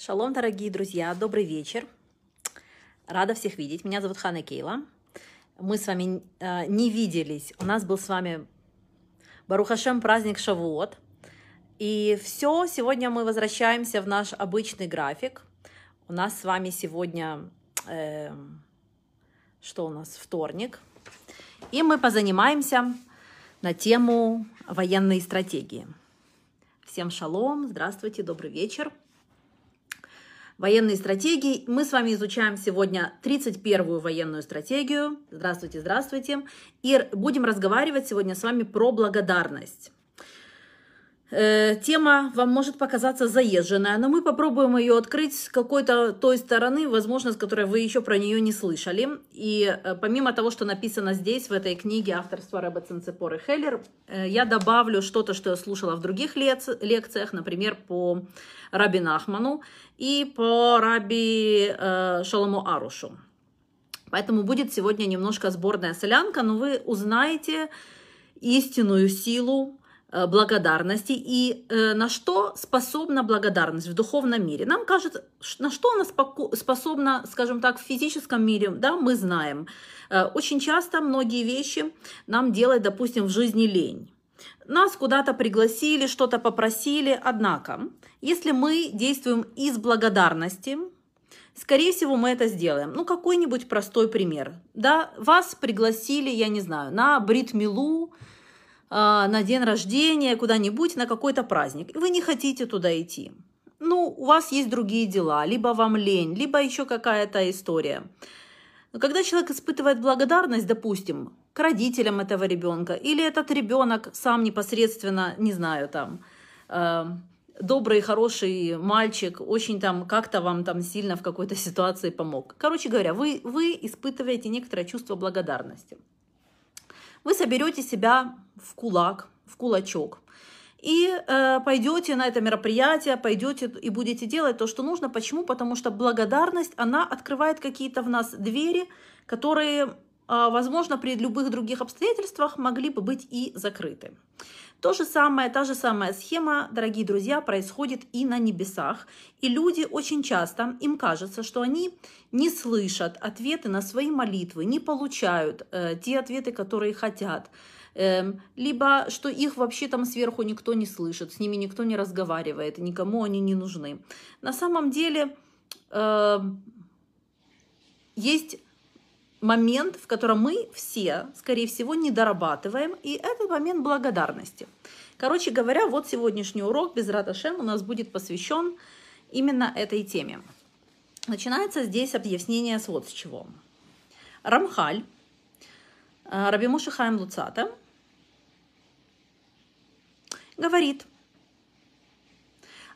Шалом, дорогие друзья, добрый вечер. Рада всех видеть. Меня зовут Хана Кейла. Мы с вами э, не виделись. У нас был с вами Барухашем праздник Шавуот. И все, сегодня мы возвращаемся в наш обычный график. У нас с вами сегодня, э, что у нас, вторник. И мы позанимаемся на тему военной стратегии. Всем шалом, здравствуйте, добрый вечер военные стратегии. Мы с вами изучаем сегодня 31-ю военную стратегию. Здравствуйте, здравствуйте. И будем разговаривать сегодня с вами про благодарность. Э, тема вам может показаться заезженная, но мы попробуем ее открыть с какой-то той стороны, возможно, с которой вы еще про нее не слышали. И э, помимо того, что написано здесь, в этой книге авторства Рэба Цинцепор и Хеллер, э, я добавлю что-то, что я слушала в других лекциях, например, по Раби Нахману и по Раби Шаламу Арушу. Поэтому будет сегодня немножко сборная солянка, но вы узнаете истинную силу благодарности и э, на что способна благодарность в духовном мире. Нам кажется, на что она способна, скажем так, в физическом мире, да, мы знаем. Э, очень часто многие вещи нам делать, допустим, в жизни лень. Нас куда-то пригласили, что-то попросили, однако, если мы действуем из благодарности, скорее всего, мы это сделаем. Ну, какой-нибудь простой пример. Да, вас пригласили, я не знаю, на бритмилу, на день рождения, куда-нибудь, на какой-то праздник, и вы не хотите туда идти. Ну, у вас есть другие дела, либо вам лень, либо еще какая-то история. Но когда человек испытывает благодарность, допустим, к родителям этого ребенка, или этот ребенок сам непосредственно, не знаю, там, э, добрый, хороший мальчик, очень там как-то вам там сильно в какой-то ситуации помог. Короче говоря, вы, вы испытываете некоторое чувство благодарности вы соберете себя в кулак, в кулачок, и э, пойдете на это мероприятие, пойдете и будете делать то, что нужно. Почему? Потому что благодарность, она открывает какие-то в нас двери, которые, э, возможно, при любых других обстоятельствах могли бы быть и закрыты. То же самое, та же самая схема, дорогие друзья, происходит и на небесах. И люди очень часто, им кажется, что они не слышат ответы на свои молитвы, не получают э, те ответы, которые хотят. Э, либо что их вообще там сверху никто не слышит, с ними никто не разговаривает, никому они не нужны. На самом деле э, есть момент, в котором мы все, скорее всего, не дорабатываем, и это момент благодарности. Короче говоря, вот сегодняшний урок без Раташем у нас будет посвящен именно этой теме. Начинается здесь объяснение с вот с чего. Рамхаль, э, Рабимуша Хаим Луцата, говорит –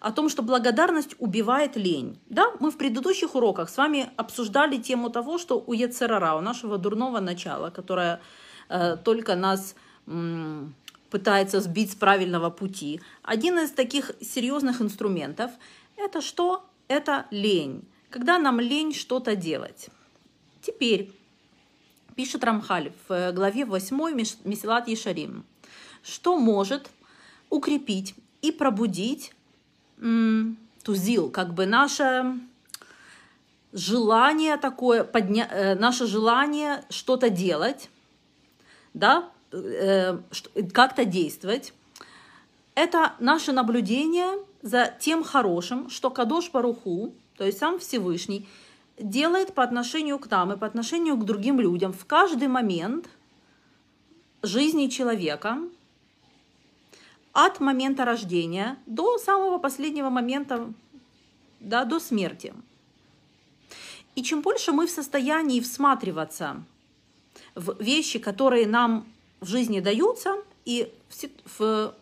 о том, что благодарность убивает лень. Да, мы в предыдущих уроках с вами обсуждали тему того, что у Ецерара, у нашего дурного начала, которое э, только нас э, пытается сбить с правильного пути, один из таких серьезных инструментов – это что? Это лень. Когда нам лень что-то делать. Теперь пишет Рамхаль в э, главе 8 Месилат Ешарим, что может укрепить и пробудить тузил, как бы наше желание такое, подня... Э, наше желание что-то делать, да, э, как-то действовать, это наше наблюдение за тем хорошим, что Кадош Баруху, то есть сам Всевышний, делает по отношению к нам и по отношению к другим людям в каждый момент жизни человека – от момента рождения до самого последнего момента, да, до смерти. И чем больше мы в состоянии всматриваться в вещи, которые нам в жизни даются, и в, в,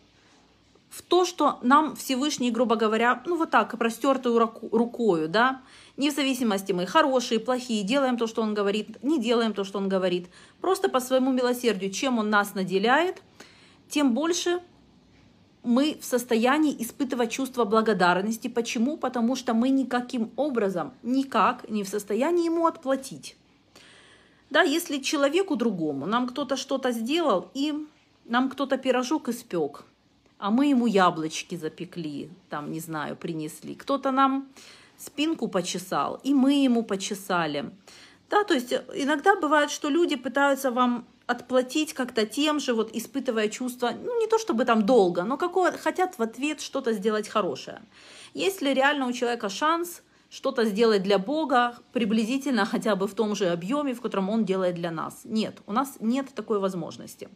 в то, что нам Всевышний, грубо говоря, ну вот так, простертую руку, рукою, да, не в зависимости мы хорошие, плохие, делаем то, что он говорит, не делаем то, что он говорит, просто по своему милосердию, чем он нас наделяет, тем больше мы в состоянии испытывать чувство благодарности. Почему? Потому что мы никаким образом, никак не в состоянии ему отплатить. Да, если человеку другому, нам кто-то что-то сделал, и нам кто-то пирожок испек, а мы ему яблочки запекли, там, не знаю, принесли. Кто-то нам спинку почесал, и мы ему почесали. Да, то есть иногда бывает, что люди пытаются вам отплатить как-то тем же, вот испытывая чувство, ну не то чтобы там долго, но какое, хотят в ответ что-то сделать хорошее. Есть ли реально у человека шанс что-то сделать для Бога приблизительно хотя бы в том же объеме, в котором Он делает для нас. Нет, у нас нет такой возможности.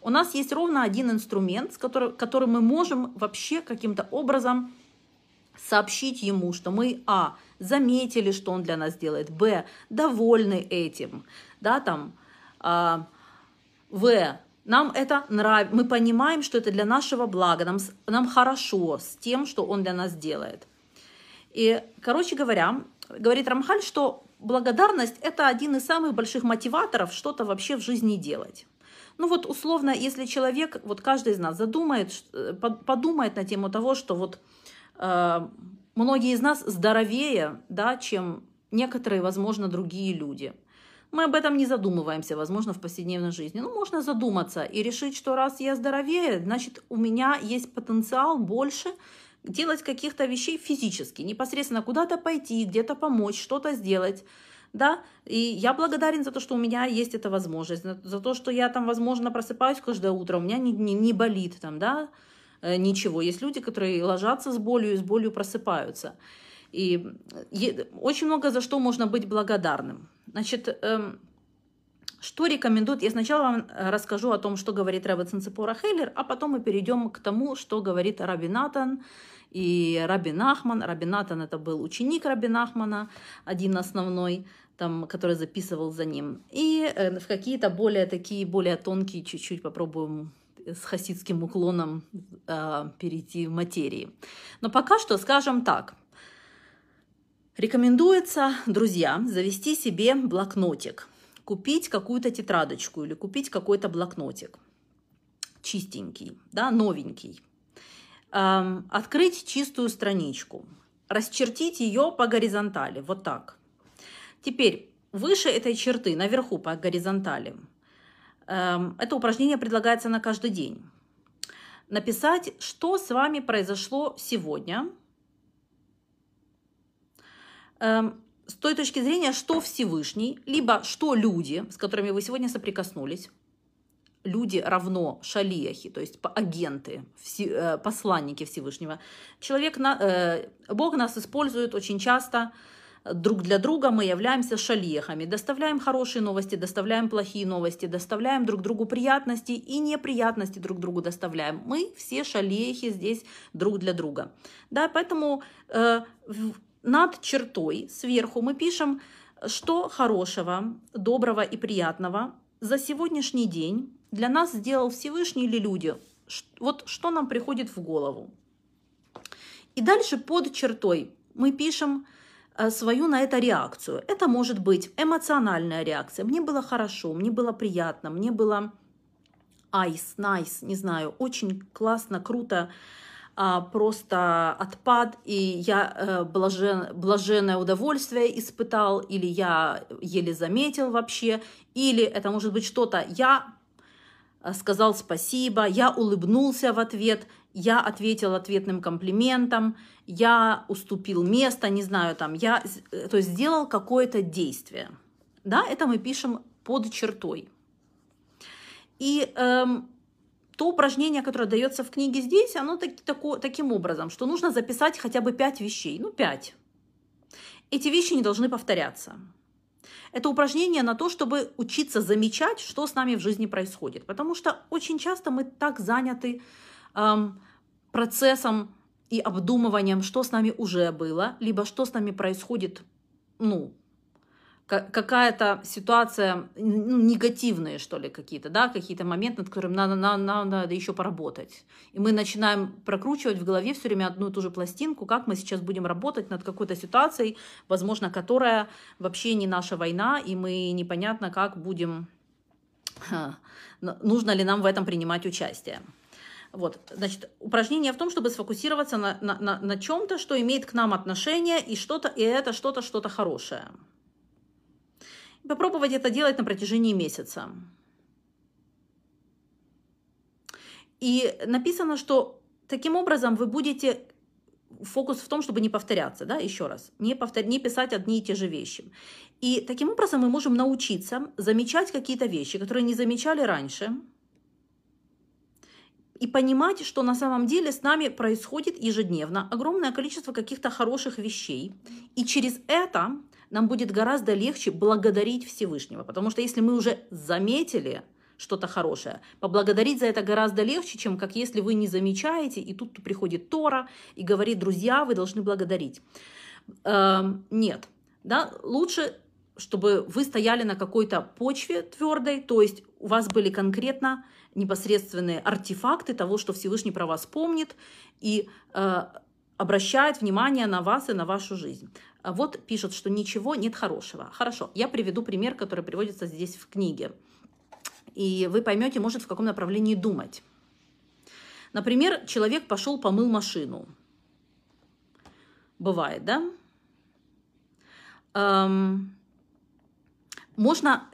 У нас есть ровно один инструмент, с которым, которым мы можем вообще каким-то образом сообщить Ему, что мы, а, заметили, что Он для нас делает, б, довольны этим, да, там, а, в, нам это нравится, мы понимаем, что это для нашего блага, нам, нам хорошо с тем, что Он для нас делает. И, короче говоря, говорит Рамхаль, что благодарность – это один из самых больших мотиваторов что-то вообще в жизни делать. Ну вот условно, если человек, вот каждый из нас задумает, э, подумает на тему того, что вот э, многие из нас здоровее, да, чем некоторые, возможно, другие люди. Мы об этом не задумываемся, возможно, в повседневной жизни. Ну, можно задуматься и решить, что раз я здоровее, значит, у меня есть потенциал больше, делать каких-то вещей физически, непосредственно куда-то пойти, где-то помочь, что-то сделать. Да, и я благодарен за то, что у меня есть эта возможность, за то, что я там, возможно, просыпаюсь каждое утро, у меня не, не, не болит там, да, э, ничего. Есть люди, которые ложатся с болью и с болью просыпаются. И очень много за что можно быть благодарным. Значит, эм, что рекомендует? Я сначала вам э, расскажу о том, что говорит Рэббет Ципора Хейлер, а потом мы перейдем к тому, что говорит Раби Натан и Раби Нахман. Раби Натан это был ученик Раби Нахмана, один основной, там, который записывал за ним. И э, в какие-то более такие, более тонкие, чуть-чуть попробуем с хасидским уклоном э, перейти в материи. Но пока что скажем так. Рекомендуется, друзья, завести себе блокнотик – купить какую-то тетрадочку или купить какой-то блокнотик. Чистенький, да, новенький, эм, открыть чистую страничку, расчертить ее по горизонтали, вот так. Теперь выше этой черты, наверху по горизонтали, эм, это упражнение предлагается на каждый день. Написать, что с вами произошло сегодня, с той точки зрения, что Всевышний, либо что люди, с которыми вы сегодня соприкоснулись, люди равно шалияхи, то есть агенты, э, посланники Всевышнего. Человек, э, Бог нас использует очень часто друг для друга, мы являемся шалиехами, доставляем хорошие новости, доставляем плохие новости, доставляем друг другу приятности и неприятности друг другу доставляем. Мы все шалиехи здесь друг для друга. Да, поэтому э, над чертой сверху мы пишем, что хорошего, доброго и приятного за сегодняшний день для нас сделал Всевышний или люди. Вот что нам приходит в голову. И дальше под чертой мы пишем э, свою на это реакцию. Это может быть эмоциональная реакция. Мне было хорошо, мне было приятно, мне было айс, найс, не знаю, очень классно, круто, просто отпад, и я э, блажен, блаженное удовольствие испытал, или я еле заметил вообще, или это может быть что-то, я э, сказал спасибо, я улыбнулся в ответ, я ответил ответным комплиментом, я уступил место, не знаю, там, я, э, то есть сделал какое-то действие. Да, это мы пишем под чертой. И эм, то упражнение, которое дается в книге здесь, оно так, тако, таким образом, что нужно записать хотя бы пять вещей, ну пять. Эти вещи не должны повторяться. Это упражнение на то, чтобы учиться замечать, что с нами в жизни происходит. Потому что очень часто мы так заняты эм, процессом и обдумыванием, что с нами уже было, либо что с нами происходит ну, какая-то ситуация, ну, негативные, что ли, какие-то, да, какие-то моменты, над которыми надо, надо, надо еще поработать. И мы начинаем прокручивать в голове все время одну и ту же пластинку, как мы сейчас будем работать над какой-то ситуацией, возможно, которая вообще не наша война, и мы непонятно, как будем, нужно ли нам в этом принимать участие. Вот, значит, упражнение в том, чтобы сфокусироваться на, на, на, на чем-то, что имеет к нам отношение, и что-то, и это что-то, что-то хорошее попробовать это делать на протяжении месяца. И написано, что таким образом вы будете фокус в том, чтобы не повторяться, да, еще раз, не, повтор... не писать одни и те же вещи. И таким образом мы можем научиться замечать какие-то вещи, которые не замечали раньше, и понимать, что на самом деле с нами происходит ежедневно огромное количество каких-то хороших вещей. И через это нам будет гораздо легче благодарить Всевышнего. Потому что если мы уже заметили что-то хорошее, поблагодарить за это гораздо легче, чем как если вы не замечаете, и тут приходит Тора и говорит, друзья, вы должны благодарить. Эм, нет, да, лучше чтобы вы стояли на какой-то почве твердой, то есть у вас были конкретно непосредственные артефакты того, что Всевышний про вас помнит и э, обращает внимание на вас и на вашу жизнь. Вот пишет, что ничего нет хорошего. Хорошо, я приведу пример, который приводится здесь в книге. И вы поймете, может, в каком направлении думать. Например, человек пошел помыл машину. Бывает, да? Эм, можно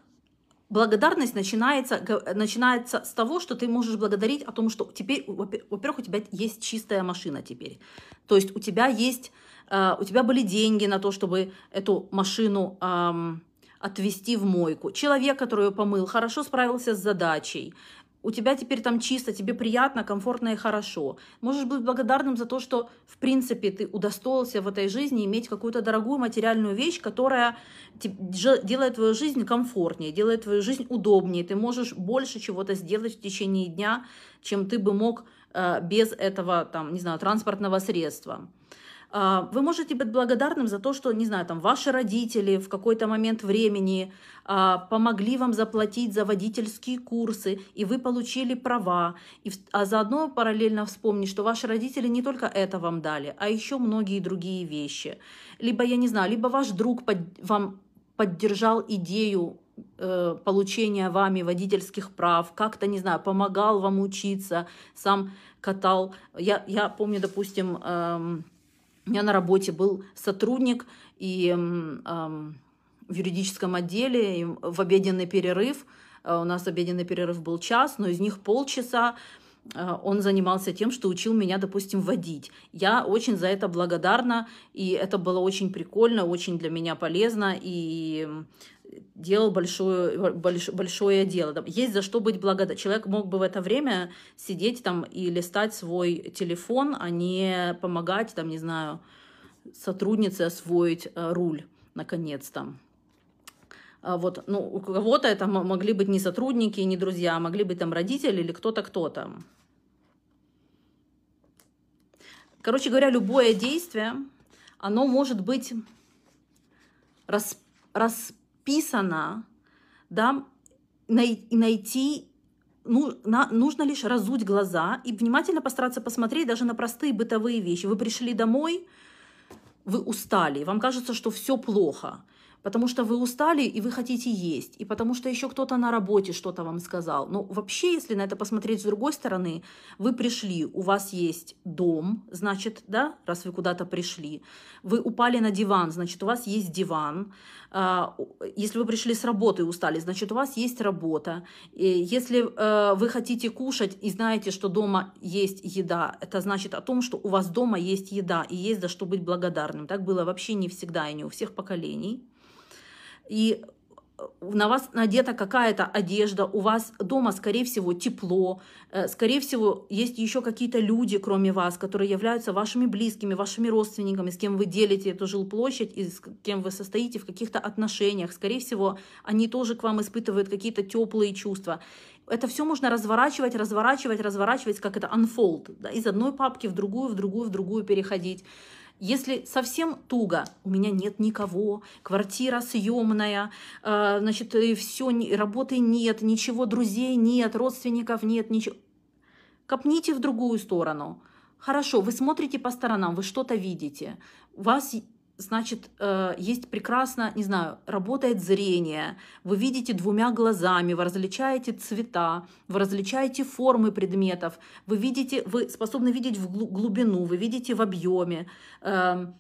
благодарность начинается, начинается с того, что ты можешь благодарить о том, что теперь, во-первых, у тебя есть чистая машина теперь. То есть у тебя есть, э, у тебя были деньги на то, чтобы эту машину отвезти в мойку. Человек, который ее помыл, хорошо справился с задачей у тебя теперь там чисто, тебе приятно, комфортно и хорошо. Можешь быть благодарным за то, что, в принципе, ты удостоился в этой жизни иметь какую-то дорогую материальную вещь, которая делает твою жизнь комфортнее, делает твою жизнь удобнее. Ты можешь больше чего-то сделать в течение дня, чем ты бы мог э, без этого, там, не знаю, транспортного средства. А, вы можете быть благодарным за то, что, не знаю, там, ваши родители в какой-то момент времени а, помогли вам заплатить за водительские курсы, и вы получили права, и, а заодно параллельно вспомнить, что ваши родители не только это вам дали, а еще многие другие вещи. Либо, я не знаю, либо ваш друг под, вам поддержал идею э, получения вами водительских прав, как-то, не знаю, помогал вам учиться, сам катал. Я, я помню, допустим, эм, у меня на работе был сотрудник, и э, в юридическом отделе, и в обеденный перерыв, э, у нас обеденный перерыв был час, но из них полчаса э, он занимался тем, что учил меня, допустим, водить. Я очень за это благодарна, и это было очень прикольно, очень для меня полезно, и делал большое, больш, большое дело. Есть за что быть благодарным. Человек мог бы в это время сидеть там и листать свой телефон, а не помогать, там, не знаю, сотруднице освоить э, руль, наконец-то. А вот, ну, у кого-то это могли быть не сотрудники, не друзья, а могли быть там родители или кто-то, кто-то. Короче говоря, любое действие, оно может быть рас, рас, расписано, да, найти ну, на, нужно лишь разуть глаза и внимательно постараться посмотреть даже на простые бытовые вещи. Вы пришли домой, вы устали, вам кажется, что все плохо потому что вы устали и вы хотите есть, и потому что еще кто-то на работе что-то вам сказал. Но вообще, если на это посмотреть с другой стороны, вы пришли, у вас есть дом, значит, да, раз вы куда-то пришли, вы упали на диван, значит, у вас есть диван, а, если вы пришли с работы и устали, значит, у вас есть работа. Если э, вы хотите кушать и знаете, что дома есть еда, это значит о том, что у вас дома есть еда и есть за что быть благодарным. Так было вообще не всегда и не у всех поколений и э, на вас надета какая-то одежда, у вас дома, скорее всего, тепло, э, скорее всего, есть еще какие-то люди, кроме вас, которые являются вашими близкими, вашими родственниками, с кем вы делите эту жилплощадь и с кем вы состоите в каких-то отношениях. Скорее всего, они тоже к вам испытывают какие-то теплые чувства. Это все можно разворачивать, разворачивать, разворачивать, как это unfold, да, из одной папки в другую, в другую, в другую переходить. Если совсем туго, у меня нет никого, квартира съемная, э, значит, все, работы нет, ничего, друзей нет, родственников нет, ничего. Копните в другую сторону. Хорошо, вы смотрите по сторонам, вы что-то видите. Вас значит, э, есть прекрасно, не знаю, работает зрение, вы видите двумя глазами, вы различаете цвета, вы различаете формы предметов, вы видите, вы способны видеть в глубину, вы видите в объеме, эм,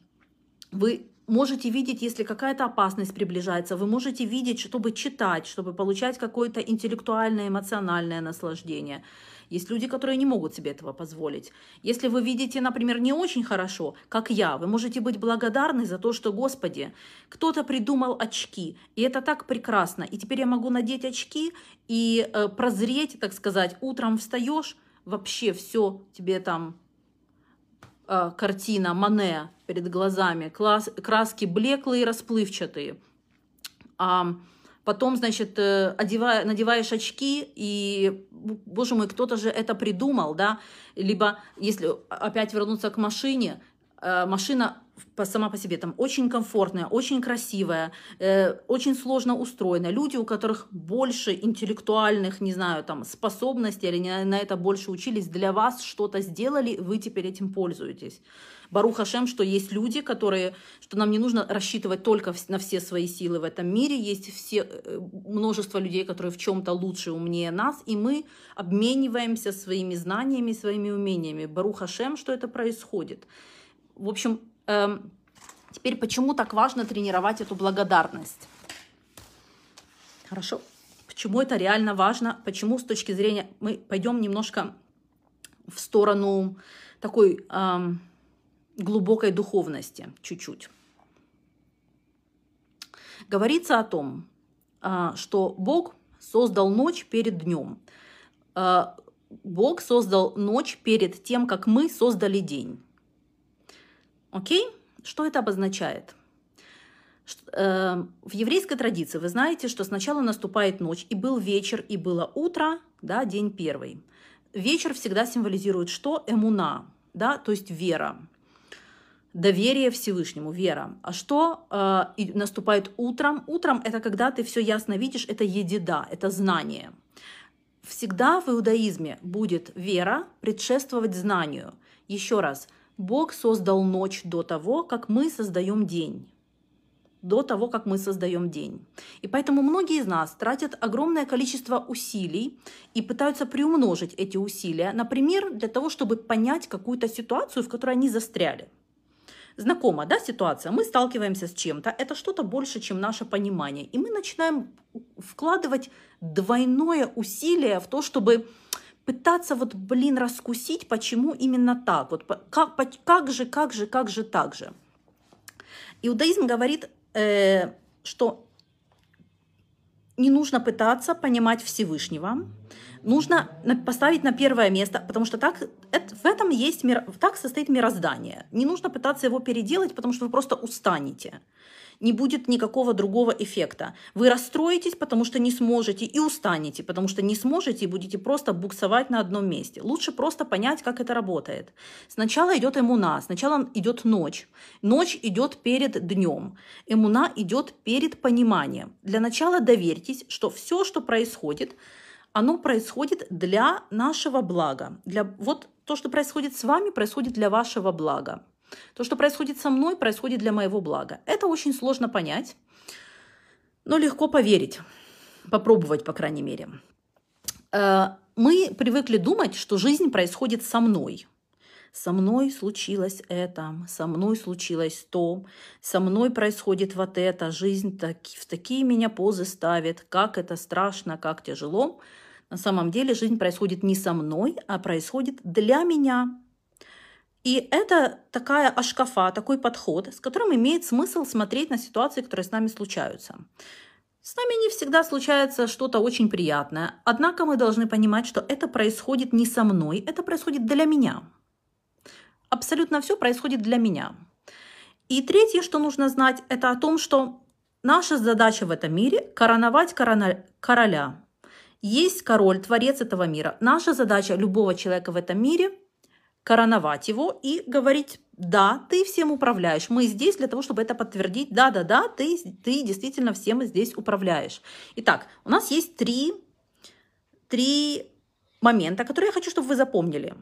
Вы можете видеть, если какая-то опасность приближается, вы можете видеть, чтобы читать, чтобы получать какое-то интеллектуальное, эмоциональное наслаждение. Есть люди, которые не могут себе этого позволить. Если вы видите, например, не очень хорошо, как я, вы можете быть благодарны за то, что, Господи, кто-то придумал очки, и это так прекрасно. И теперь я могу надеть очки и э, прозреть, так сказать, утром встаешь, вообще все тебе там э, картина Мане перед глазами, класс, краски блеклые расплывчатые. А потом, значит, э, одевая, надеваешь очки, и, боже мой, кто-то же это придумал, да, либо, если опять вернуться к машине, э, машина сама по себе там очень комфортная, очень красивая, э, очень сложно устроена. Люди, у которых больше интеллектуальных, не знаю, там, способностей или на, на это больше учились, для вас что-то сделали, вы теперь этим пользуетесь. Баруха Шем, что есть люди, которые, что нам не нужно рассчитывать только на все свои силы в этом мире, есть все, э, множество людей, которые в чем-то лучше, умнее нас, и мы обмениваемся своими знаниями, своими умениями. Баруха Шем, что это происходит. В общем, теперь почему так важно тренировать эту благодарность? Хорошо. Почему это реально важно? Почему с точки зрения... Мы пойдем немножко в сторону такой эм, глубокой духовности чуть-чуть. Говорится о том, э, что Бог создал ночь перед днем. Э, Бог создал ночь перед тем, как мы создали день. Окей? Что это обозначает? Э, в еврейской традиции вы знаете, что сначала наступает ночь, и был вечер, и было утро, да, день первый. Вечер всегда символизирует что? Эмуна, да, то есть вера, доверие Всевышнему, вера. А что э, наступает утром? Утром это когда ты все ясно видишь, это едида, это знание. Всегда в иудаизме будет вера предшествовать знанию. Еще раз, Бог создал ночь до того, как мы создаем день. До того, как мы создаем день. И поэтому многие из нас тратят огромное количество усилий и пытаются приумножить эти усилия, например, для того, чтобы понять какую-то ситуацию, в которой они застряли. Знакома, да, ситуация? Мы сталкиваемся с чем-то, это что-то больше, чем наше понимание. И мы начинаем вкладывать двойное усилие в то, чтобы пытаться вот, блин, раскусить, почему именно так, вот как, как же, как же, как же, так же. Иудаизм говорит, э, что не нужно пытаться понимать Всевышнего, нужно поставить на первое место, потому что так, это, в этом есть мир, так состоит мироздание. Не нужно пытаться его переделать, потому что вы просто устанете не будет никакого другого эффекта. Вы расстроитесь, потому что не сможете, и устанете, потому что не сможете и будете просто буксовать на одном месте. Лучше просто понять, как это работает. Сначала идет эмуна, сначала идет ночь. Ночь идет перед днем. Эмуна идет перед пониманием. Для начала доверьтесь, что все, что происходит, оно происходит для нашего блага. Для, вот то, что происходит с вами, происходит для вашего блага. То, что происходит со мной, происходит для моего блага. Это очень сложно понять, но легко поверить, попробовать, по крайней мере. Э, мы привыкли думать, что жизнь происходит со мной. Со мной случилось это, со мной случилось то, со мной происходит вот это, жизнь так, в такие меня позы ставит, как это страшно, как тяжело. На самом деле жизнь происходит не со мной, а происходит для меня, и это такая ашкафа, такой подход, с которым имеет смысл смотреть на ситуации, которые с нами случаются. С нами не всегда случается что-то очень приятное, однако мы должны понимать, что это происходит не со мной, это происходит для меня. Абсолютно все происходит для меня. И третье, что нужно знать, это о том, что наша задача в этом мире – короновать короля. Есть король, творец этого мира. Наша задача любого человека в этом мире – короновать его и говорить, да, ты всем управляешь. Мы здесь для того, чтобы это подтвердить. Да, да, да, ты, ты действительно всем здесь управляешь. Итак, у нас есть три, три момента, которые я хочу, чтобы вы запомнили.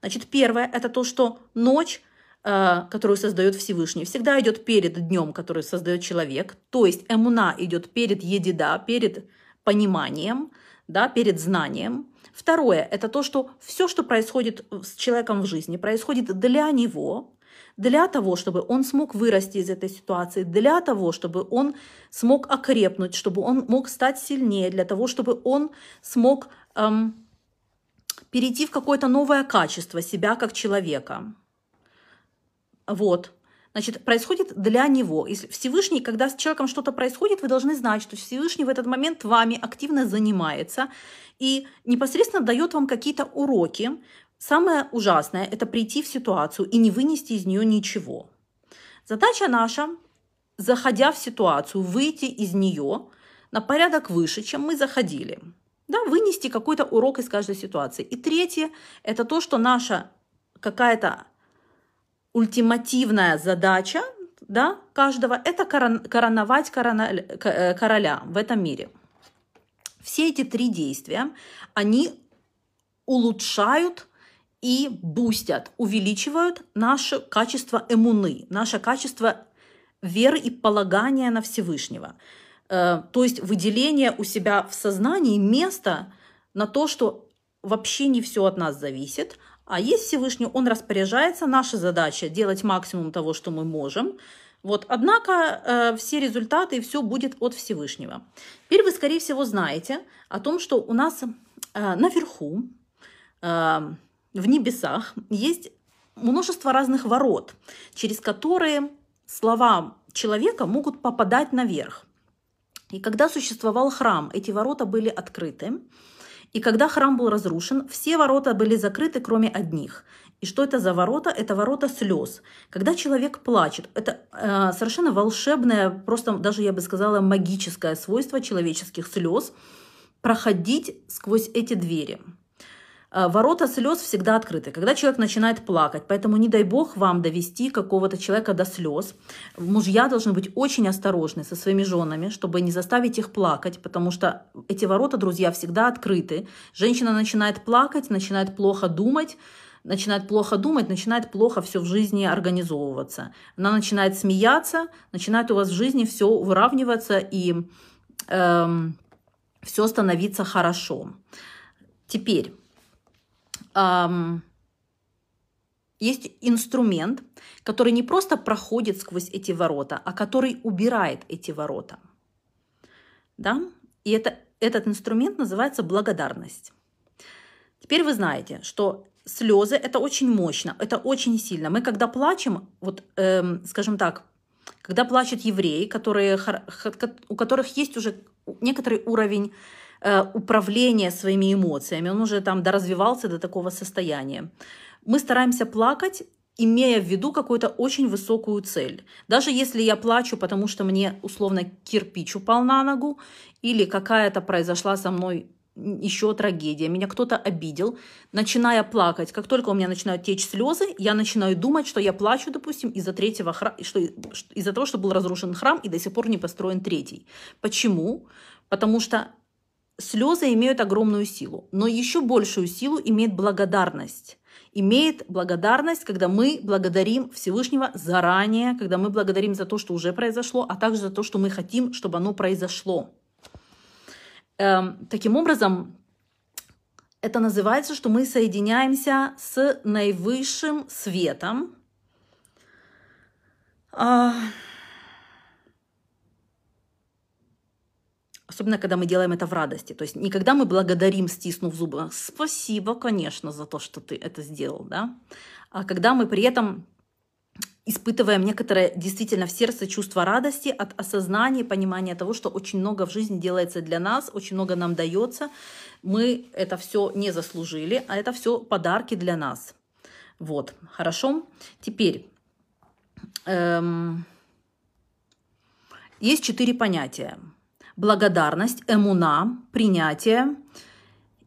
Значит, первое – это то, что ночь э, которую создает Всевышний, всегда идет перед днем, который создает человек. То есть эмуна идет перед едида, перед пониманием, да, перед знанием. Второе – это то, что все, что происходит с человеком в жизни, происходит для него, для того, чтобы он смог вырасти из этой ситуации, для того, чтобы он смог окрепнуть, чтобы он мог стать сильнее, для того, чтобы он смог эм, перейти в какое-то новое качество себя как человека. Вот. Значит, происходит для него. Если Всевышний, когда с человеком что-то происходит, вы должны знать, что Всевышний в этот момент вами активно занимается и непосредственно дает вам какие-то уроки. Самое ужасное – это прийти в ситуацию и не вынести из нее ничего. Задача наша, заходя в ситуацию, выйти из нее на порядок выше, чем мы заходили. Да, вынести какой-то урок из каждой ситуации. И третье – это то, что наша какая-то ультимативная задача да, каждого – это короновать э, короля в этом мире. Все эти три действия, они улучшают и бустят, увеличивают наше качество эмуны, наше качество веры и полагания на Всевышнего. Э, то есть выделение у себя в сознании места на то, что вообще не все от нас зависит, а есть Всевышний, он распоряжается. Наша задача делать максимум того, что мы можем. Вот. Однако э, все результаты и все будет от Всевышнего. Теперь вы, скорее всего, знаете о том, что у нас э, наверху, э, в небесах, есть множество разных ворот, через которые слова человека могут попадать наверх. И когда существовал храм, эти ворота были открыты. И когда храм был разрушен, все ворота были закрыты, кроме одних. И что это за ворота? Это ворота слез. Когда человек плачет, это э, совершенно волшебное, просто даже я бы сказала магическое свойство человеческих слез проходить сквозь эти двери. Э, ворота слез всегда открыты, когда человек начинает плакать. Поэтому не дай бог вам довести какого-то человека до слез. Мужья должны быть очень осторожны со своими женами, чтобы не заставить их плакать, потому что эти ворота, друзья, всегда открыты. Женщина начинает плакать, начинает плохо думать, начинает плохо думать, начинает плохо все в жизни организовываться. Она начинает смеяться, начинает у вас в жизни все выравниваться и эм, все становиться хорошо. Теперь эм, есть инструмент, который не просто проходит сквозь эти ворота, а который убирает эти ворота. Да? И это, этот инструмент называется благодарность. Теперь вы знаете, что слезы это очень мощно, это очень сильно. Мы когда плачем, вот, эм, скажем так, когда плачут евреи, которые, у которых есть уже некоторый уровень Э, управления своими эмоциями, он уже там доразвивался до такого состояния. Мы стараемся плакать, имея в виду какую-то очень высокую цель. Даже если я плачу, потому что мне условно кирпич упал на ногу, или какая-то произошла со мной еще трагедия, меня кто-то обидел, начиная плакать, как только у меня начинают течь слезы, я начинаю думать, что я плачу, допустим, из-за третьего храма, что из-за того, что был разрушен храм и до сих пор не построен третий. Почему? Потому что Слезы имеют огромную силу, но еще большую силу имеет благодарность. Имеет благодарность, когда мы благодарим Всевышнего заранее, когда мы благодарим за то, что уже произошло, а также за то, что мы хотим, чтобы оно произошло. Эм, таким образом, это называется, что мы соединяемся с наивысшим светом. Э, Особенно, когда мы делаем это в радости. То есть не когда мы благодарим, стиснув зубы, спасибо, конечно, за то, что ты это сделал, да, а когда мы при этом испытываем некоторое действительно в сердце чувство радости от осознания, понимания того, что очень много в жизни делается для нас, очень много нам дается. Мы это все не заслужили, а это все подарки для нас. Вот, хорошо. Теперь эм, есть четыре понятия благодарность, эмуна, принятие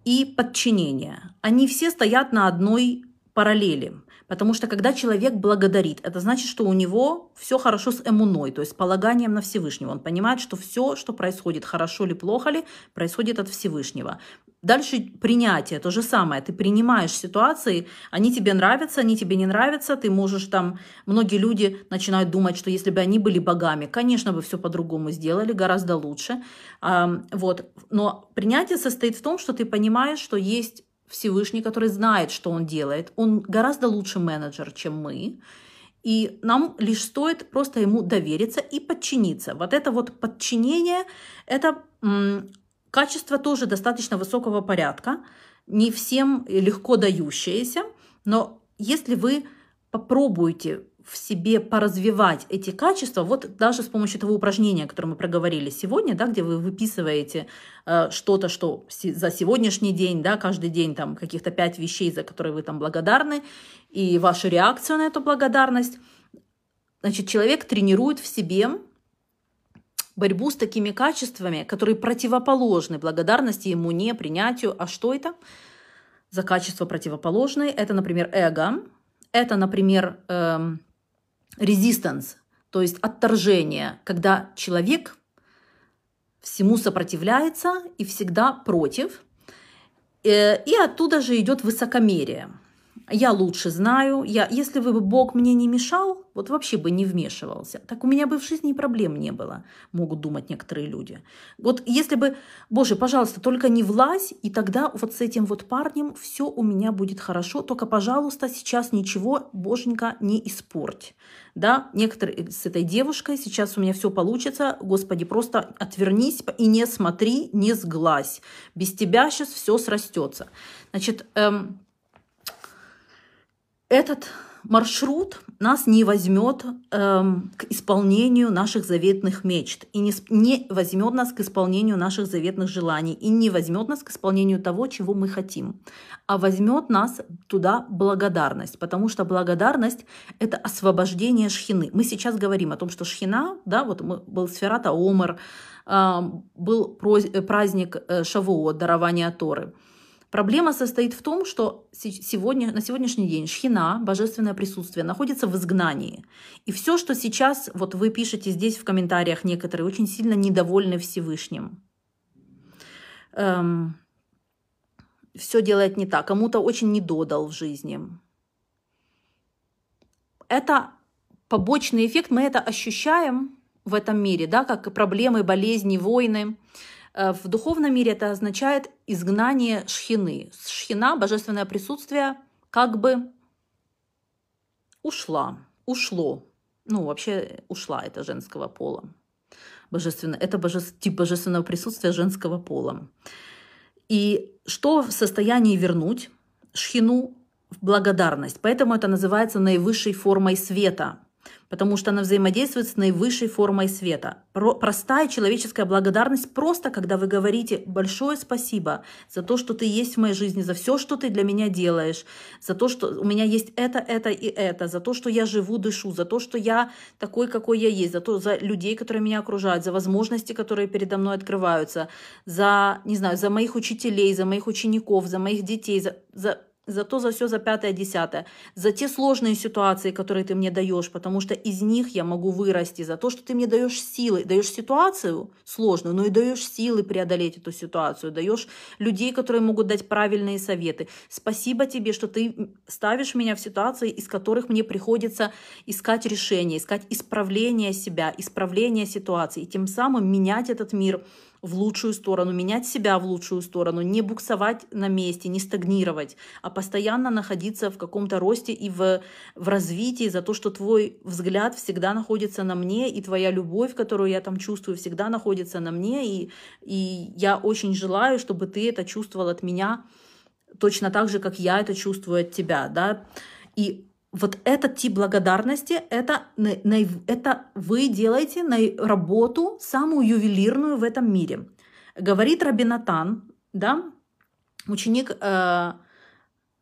и подчинение. Они все стоят на одной параллели. Потому что когда человек благодарит, это значит, что у него все хорошо с эмуной, то есть с полаганием на Всевышнего. Он понимает, что все, что происходит, хорошо ли, плохо ли, происходит от Всевышнего. Дальше принятие, то же самое. Ты принимаешь ситуации, они тебе нравятся, они тебе не нравятся. Ты можешь там, многие люди начинают думать, что если бы они были богами, конечно бы все по-другому сделали, гораздо лучше. Вот. Но принятие состоит в том, что ты понимаешь, что есть Всевышний, который знает, что он делает. Он гораздо лучше менеджер, чем мы. И нам лишь стоит просто ему довериться и подчиниться. Вот это вот подчинение, это качество тоже достаточно высокого порядка, не всем легко дающееся, но если вы попробуете в себе поразвивать эти качества, вот даже с помощью того упражнения, которое мы проговорили сегодня, да, где вы выписываете э, что-то, что за сегодняшний день, да, каждый день там каких-то пять вещей, за которые вы там благодарны, и вашу реакцию на эту благодарность, значит, человек тренирует в себе борьбу с такими качествами, которые противоположны благодарности ему, не принятию. А что это? За качество противоположные. Это, например, эго. Это, например, эм, resistance, то есть отторжение, когда человек всему сопротивляется и всегда против. Э, и оттуда же идет высокомерие я лучше знаю, я, если бы Бог мне не мешал, вот вообще бы не вмешивался, так у меня бы в жизни проблем не было, могут думать некоторые люди. Вот если бы, Боже, пожалуйста, только не влазь, и тогда вот с этим вот парнем все у меня будет хорошо, только, пожалуйста, сейчас ничего, Боженька, не испорть. Да, некоторые с этой девушкой, сейчас у меня все получится, Господи, просто отвернись и не смотри, не сглазь. Без тебя сейчас все срастется. Значит, эм, этот маршрут нас не возьмет эм, к исполнению наших заветных мечт, и не, не возьмет нас к исполнению наших заветных желаний, и не возьмет нас к исполнению того, чего мы хотим, а возьмет нас туда благодарность, потому что благодарность – это освобождение шхины. Мы сейчас говорим о том, что шхина, да, вот мы, был сферата Омар, э, был праздник э, Шавуот, дарование Торы – Проблема состоит в том, что сегодня, на сегодняшний день шхина, божественное присутствие, находится в изгнании. И все, что сейчас, вот вы пишете здесь в комментариях некоторые, очень сильно недовольны Всевышним. Эм, все делает не так, кому-то очень недодал в жизни. Это побочный эффект, мы это ощущаем в этом мире, да, как проблемы, болезни, войны. Э, в духовном мире это означает изгнание шхины. Шхина, божественное присутствие, как бы ушла, ушло. Ну, вообще ушла это женского пола. Божественно, это боже, тип божественного присутствия женского пола. И что в состоянии вернуть шхину в благодарность? Поэтому это называется наивысшей формой света – потому что она взаимодействует с наивысшей формой света. Про, простая человеческая благодарность просто, когда вы говорите большое спасибо за то, что ты есть в моей жизни, за все, что ты для меня делаешь, за то, что у меня есть это, это и это, за то, что я живу, дышу, за то, что я такой, какой я есть, за то, за людей, которые меня окружают, за возможности, которые передо мной открываются, за, не знаю, за моих учителей, за моих учеников, за моих детей, за, за за то, за все, за пятое, десятое, за те сложные ситуации, которые ты мне даешь, потому что из них я могу вырасти, за то, что ты мне даешь силы, даешь ситуацию сложную, но и даешь силы преодолеть эту ситуацию, даешь людей, которые могут дать правильные советы. Спасибо тебе, что ты ставишь меня в ситуации, из которых мне приходится искать решение, искать исправление себя, исправление ситуации, и тем самым менять этот мир в лучшую сторону, менять себя в лучшую сторону, не буксовать на месте, не стагнировать, а постоянно находиться в каком-то росте и в, в развитии за то, что твой взгляд всегда находится на мне, и твоя любовь, которую я там чувствую, всегда находится на мне, и, и я очень желаю, чтобы ты это чувствовал от меня точно так же, как я это чувствую от тебя, да, и вот этот тип благодарности, это, это вы делаете на работу самую ювелирную в этом мире. Говорит Рабинатан, да, ученик э,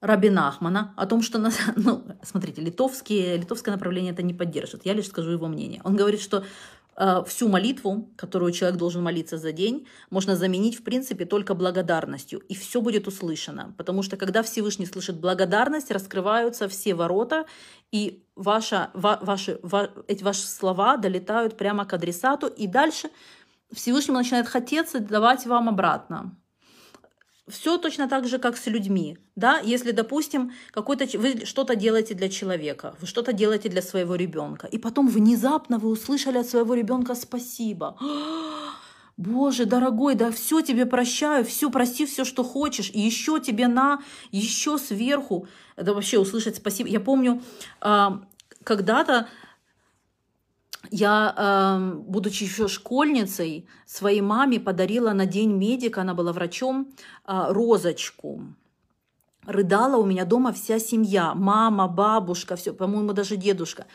Рабина Ахмана, о том, что, ну, смотрите, литовские, литовское направление это не поддержит, я лишь скажу его мнение. Он говорит, что всю молитву, которую человек должен молиться за день, можно заменить, в принципе, только благодарностью, и все будет услышано. Потому что когда Всевышний слышит благодарность, раскрываются все ворота, и ваша, ва, ваши, ва, эти ваши слова долетают прямо к адресату, и дальше Всевышнему начинает хотеться давать вам обратно. Все точно так же, как с людьми. Да? Если, допустим, какой-то, вы что-то делаете для человека, вы что-то делаете для своего ребенка, и потом внезапно вы услышали от своего ребенка спасибо. Боже, дорогой, да все тебе прощаю, все, прости все, что хочешь, и еще тебе на, еще сверху. Это вообще услышать спасибо. Я помню, а, когда-то я, э, будучи еще школьницей, своей маме подарила на день медика, она была врачом, э, розочку. Рыдала у меня дома вся семья, мама, бабушка, все, по-моему, даже дедушка.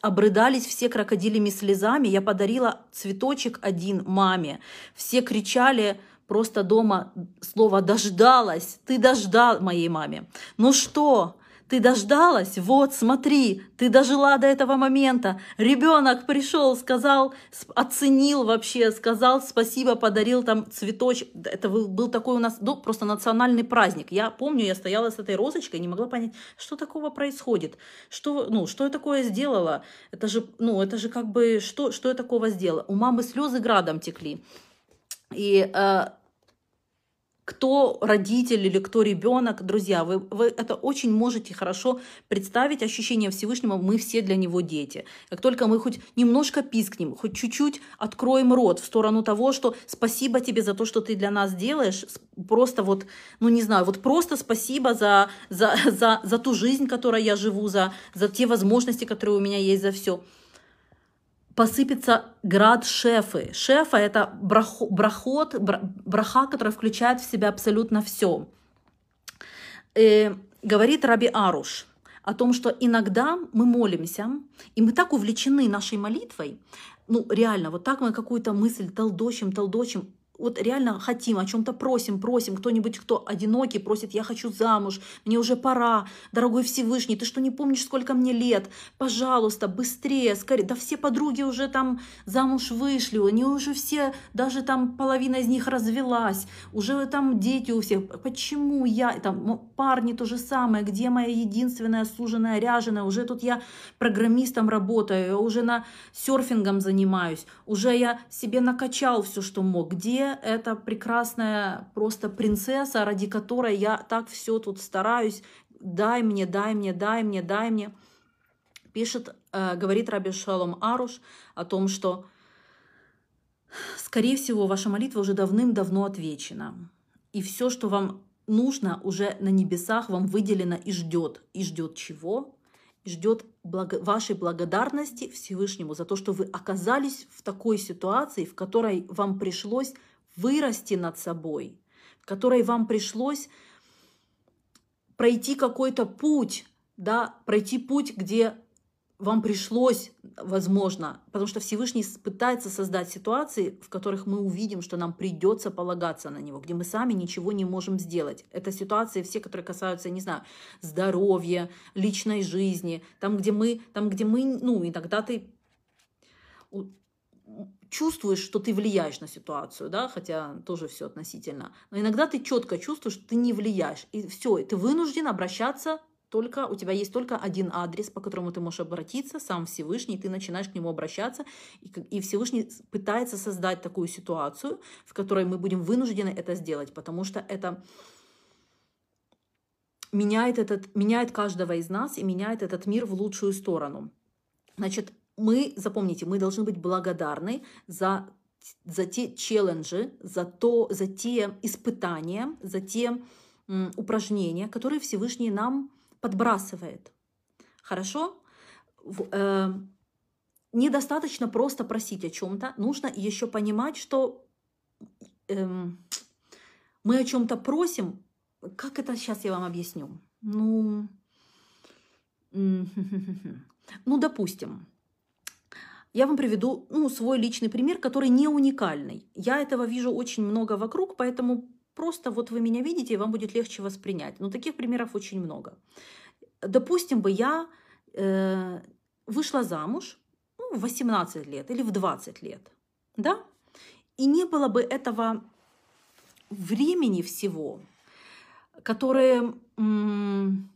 Обрыдались все крокодилями слезами. Я подарила цветочек один маме. Все кричали просто дома слово «дождалась». Ты дождал моей маме. Ну что, ты дождалась? Вот, смотри, ты дожила до этого момента. Ребенок пришел, сказал, оценил вообще, сказал спасибо, подарил там цветочек. Это был такой у нас ну, просто национальный праздник. Я помню, я стояла с этой розочкой, не могла понять, что такого происходит. Что, ну, что я такое сделала? Это же, ну, это же как бы, что, что я такого сделала? У мамы слезы градом текли. И э, кто родитель или кто ребенок, друзья, вы, вы это очень можете хорошо представить ощущение Всевышнего, мы все для него дети. Как только мы хоть немножко пискнем, хоть чуть-чуть откроем рот в сторону того, что спасибо тебе за то, что ты для нас делаешь, просто вот, ну не знаю, вот просто спасибо за, за, за, за ту жизнь, которой я живу, за, за те возможности, которые у меня есть, за все посыпется град шефы. Шефа – это брахот, браха, которая включает в себя абсолютно все. И э, говорит Раби Аруш о том, что иногда мы молимся, и мы так увлечены нашей молитвой, ну реально, вот так мы какую-то мысль толдочим, толдочим, вот реально хотим, о чем-то просим, просим, кто-нибудь, кто одинокий, просит, я хочу замуж, мне уже пора, дорогой Всевышний, ты что, не помнишь, сколько мне лет? Пожалуйста, быстрее, скорее. Да все подруги уже там замуж вышли, они уже все, даже там половина из них развелась, уже там дети у всех. Почему я, там парни то же самое, где моя единственная суженая ряженая, уже тут я программистом работаю, уже на серфингом занимаюсь, уже я себе накачал все, что мог, где это прекрасная просто принцесса, ради которой я так все тут стараюсь. Дай мне, дай мне, дай мне, дай мне. Пишет, э, говорит Раби Шалом Аруш о том, что, скорее всего, ваша молитва уже давным-давно отвечена. И все, что вам нужно, уже на небесах вам выделено и ждет. И ждет чего? ждет благо, вашей благодарности Всевышнему за то, что вы оказались в такой ситуации, в которой вам пришлось вырасти над собой, в которой вам пришлось пройти какой-то путь, да, пройти путь, где вам пришлось, возможно, потому что Всевышний пытается создать ситуации, в которых мы увидим, что нам придется полагаться на него, где мы сами ничего не можем сделать. Это ситуации все, которые касаются, не знаю, здоровья, личной жизни, там, где мы, там, где мы, ну, иногда ты чувствуешь, что ты влияешь на ситуацию, да, хотя тоже все относительно. Но иногда ты четко чувствуешь, что ты не влияешь. И все, ты вынужден обращаться только, у тебя есть только один адрес, по которому ты можешь обратиться, сам Всевышний, ты начинаешь к нему обращаться, и, и Всевышний пытается создать такую ситуацию, в которой мы будем вынуждены это сделать, потому что это меняет, этот, меняет каждого из нас и меняет этот мир в лучшую сторону. Значит, мы, запомните, мы должны быть благодарны за, за те челленджи, за, то, за те испытания, за те м, упражнения, которые Всевышний нам подбрасывает. Хорошо? В, э, недостаточно просто просить о чем-то, нужно еще понимать, что э, мы о чем-то просим. Как это сейчас я вам объясню? Ну, ну, допустим, я вам приведу ну, свой личный пример, который не уникальный. Я этого вижу очень много вокруг, поэтому просто вот вы меня видите, и вам будет легче воспринять. Но таких примеров очень много. Допустим, бы я э, вышла замуж ну, в 18 лет или в 20 лет, да, и не было бы этого времени всего, которое... М-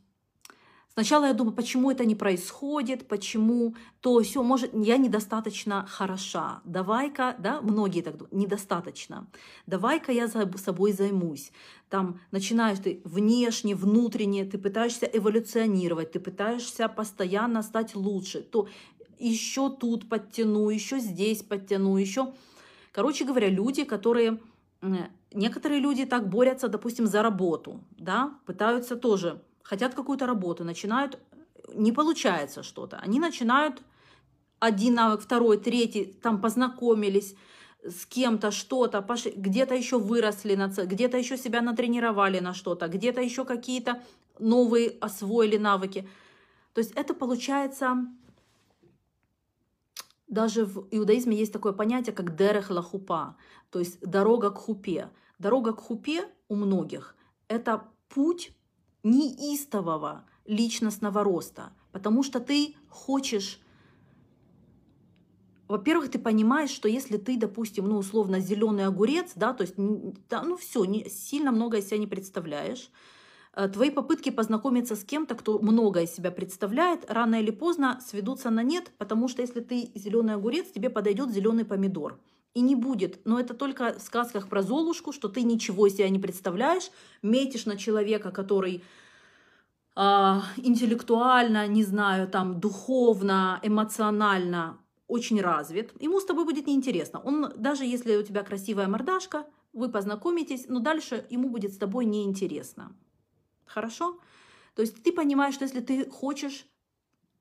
Сначала я думаю, почему это не происходит, почему то все, может, я недостаточно хороша. Давай-ка, да, многие так думают, недостаточно. Давай-ка я за собой займусь. Там начинаешь ты внешне, внутренне, ты пытаешься эволюционировать, ты пытаешься постоянно стать лучше. То еще тут подтяну, еще здесь подтяну, еще... Короче говоря, люди, которые... Некоторые люди так борются, допустим, за работу, да, пытаются тоже хотят какую-то работу, начинают не получается что-то. Они начинают один навык, второй, третий, там познакомились с кем-то, что-то, где-то еще выросли, на где-то еще себя натренировали на что-то, где-то еще какие-то новые освоили навыки. То есть это получается, даже в иудаизме есть такое понятие, как дерех лахупа, то есть дорога к хупе. Дорога к хупе у многих – это путь неистового личностного роста, потому что ты хочешь во-первых, ты понимаешь, что если ты, допустим, ну, условно, зеленый огурец, да, то есть, да, ну, все, не, сильно много из себя не представляешь, э, твои попытки познакомиться с кем-то, кто много из себя представляет, рано или поздно сведутся на нет, потому что если ты зеленый огурец, тебе подойдет зеленый помидор. И не будет. Но это только в сказках про Золушку, что ты ничего из себя не представляешь, метишь на человека, который э, интеллектуально, не знаю, там, духовно, эмоционально очень развит, ему с тобой будет неинтересно. Он, даже если у тебя красивая мордашка, вы познакомитесь, но дальше ему будет с тобой неинтересно. Хорошо? То есть ты понимаешь, что если ты хочешь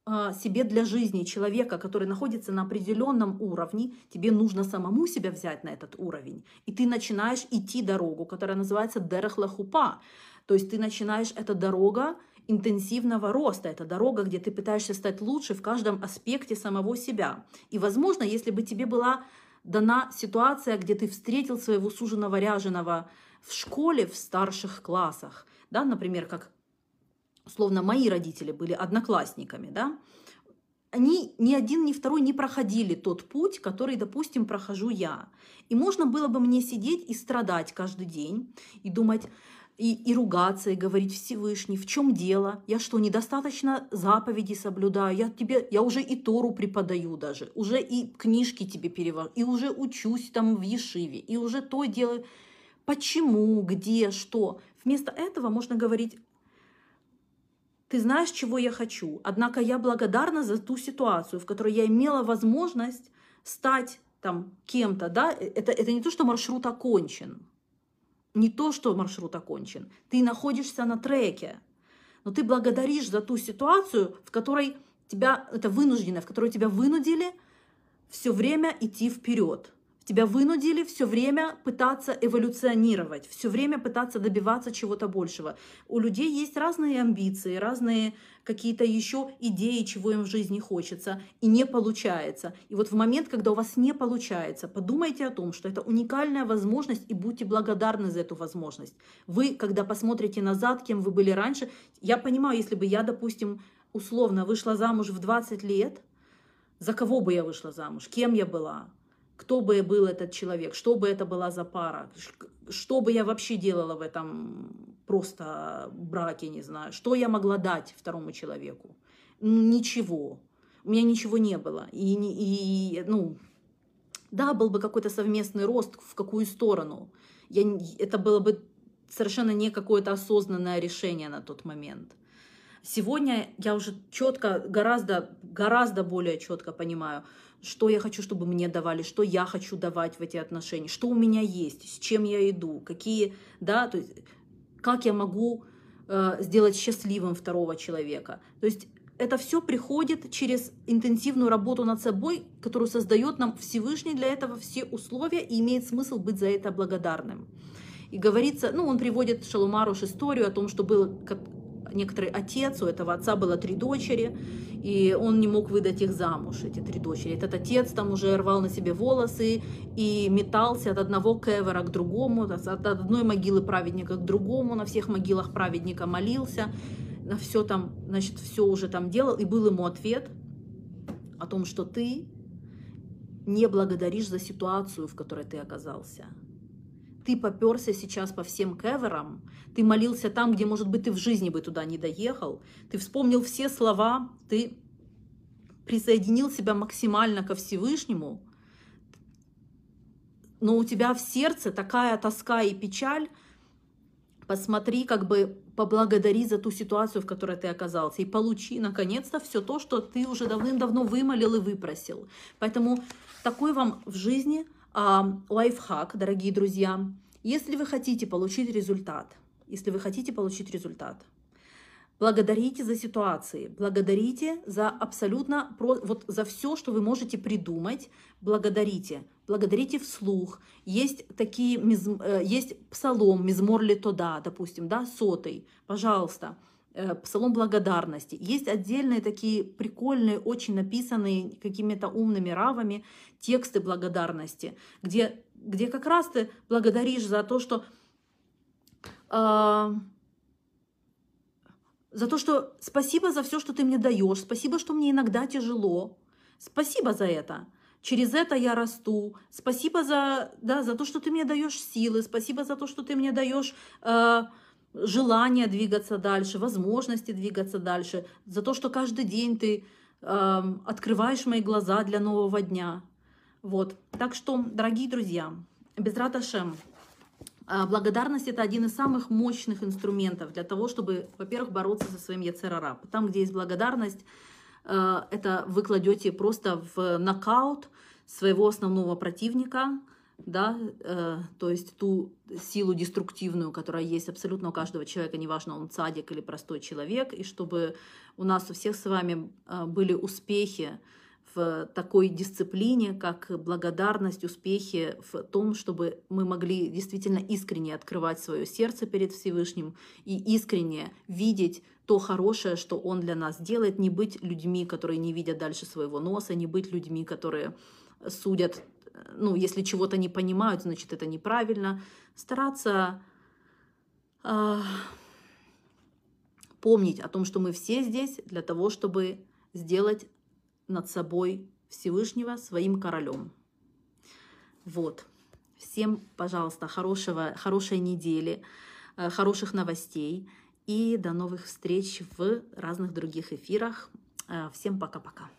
себе для жизни человека, который находится на определенном уровне, тебе нужно самому себя взять на этот уровень. И ты начинаешь идти дорогу, которая называется Дерехлахупа. То есть ты начинаешь, эта дорога интенсивного роста. Это дорога, где ты пытаешься стать лучше в каждом аспекте самого себя. И, возможно, если бы тебе была дана ситуация, где ты встретил своего суженого ряженого в школе в старших классах, да, например, как условно мои родители были одноклассниками, да, они ни один, ни второй не проходили тот путь, который, допустим, прохожу я. И можно было бы мне сидеть и страдать каждый день и думать, и, и ругаться, и говорить Всевышний, в чем дело? Я что, недостаточно заповеди соблюдаю? Я тебе, я уже и Тору преподаю даже, уже и книжки тебе перевожу, и уже учусь там в Ешиве, и уже то делаю. Почему, где, что? Вместо этого можно говорить, ты знаешь, чего я хочу, однако я благодарна за ту ситуацию, в которой я имела возможность стать там кем-то, да, это, это не то, что маршрут окончен, не то, что маршрут окончен, ты находишься на треке, но ты благодаришь за ту ситуацию, в которой тебя, это вынуждено, в которой тебя вынудили все время идти вперед. Тебя вынудили все время пытаться эволюционировать, все время пытаться добиваться чего-то большего. У людей есть разные амбиции, разные какие-то еще идеи, чего им в жизни хочется, и не получается. И вот в момент, когда у вас не получается, подумайте о том, что это уникальная возможность, и будьте благодарны за эту возможность. Вы, когда посмотрите назад, кем вы были раньше, я понимаю, если бы я, допустим, условно вышла замуж в 20 лет, за кого бы я вышла замуж, кем я была, кто бы был этот человек, что бы это была за пара, что бы я вообще делала в этом просто браке, не знаю, что я могла дать второму человеку. Ну, ничего. У меня ничего не было. И, и ну, да, был бы какой-то совместный рост, в какую сторону. Я, это было бы совершенно не какое-то осознанное решение на тот момент. Сегодня я уже четко, гораздо, гораздо более четко понимаю, что я хочу, чтобы мне давали, что я хочу давать в эти отношения, что у меня есть, с чем я иду, какие, да, то есть как я могу э, сделать счастливым второго человека. То есть это все приходит через интенсивную работу над собой, которую создает нам Всевышний для этого все условия и имеет смысл быть за это благодарным. И говорится, ну, он приводит Шалумаруш историю о том, что был некоторый отец, у этого отца было три дочери, и он не мог выдать их замуж, эти три дочери. Этот отец там уже рвал на себе волосы и метался от одного кевера к другому, от одной могилы праведника к другому, на всех могилах праведника молился, на все там, значит, все уже там делал, и был ему ответ о том, что ты не благодаришь за ситуацию, в которой ты оказался ты поперся сейчас по всем кеверам, ты молился там, где, может быть, ты в жизни бы туда не доехал, ты вспомнил все слова, ты присоединил себя максимально ко Всевышнему, но у тебя в сердце такая тоска и печаль, посмотри, как бы поблагодари за ту ситуацию, в которой ты оказался, и получи, наконец-то, все то, что ты уже давным-давно вымолил и выпросил. Поэтому такой вам в жизни лайфхак, дорогие друзья. Если вы хотите получить результат, если вы хотите получить результат, Благодарите за ситуации, благодарите за абсолютно, вот за все, что вы можете придумать, благодарите. Благодарите вслух. Есть такие, э, есть псалом, мизмор тода, допустим, да, сотый, пожалуйста, псалом благодарности. Есть отдельные такие прикольные, очень написанные какими-то умными равами тексты благодарности, где, где как раз ты благодаришь за то, что э, за то, что спасибо за все, что ты мне даешь, спасибо, что мне иногда тяжело, спасибо за это. Через это я расту. Спасибо за, да, за то, что ты мне даешь силы. Спасибо за то, что ты мне даешь э, желание двигаться дальше, возможности двигаться дальше. За то, что каждый день ты э, открываешь мои глаза для нового дня. Вот. Так что, дорогие друзья, без Раташем, а, благодарность – это один из самых мощных инструментов для того, чтобы, во-первых, бороться со своим яцерара. Там, где есть благодарность, а, это вы кладете просто в нокаут своего основного противника, да, э, то есть ту силу деструктивную, которая есть абсолютно у каждого человека, неважно, он цадик или простой человек, и чтобы у нас у всех с вами а, были успехи, в такой дисциплине, как благодарность, успехи в том, чтобы мы могли действительно искренне открывать свое сердце перед Всевышним и искренне видеть то хорошее, что Он для нас делает, не быть людьми, которые не видят дальше своего носа, не быть людьми, которые судят, ну, если чего-то не понимают, значит, это неправильно. Стараться э, помнить о том, что мы все здесь для того, чтобы сделать над собой Всевышнего своим королем. Вот. Всем, пожалуйста, хорошего, хорошей недели, э, хороших новостей и до новых встреч в разных других эфирах. Э, всем пока-пока.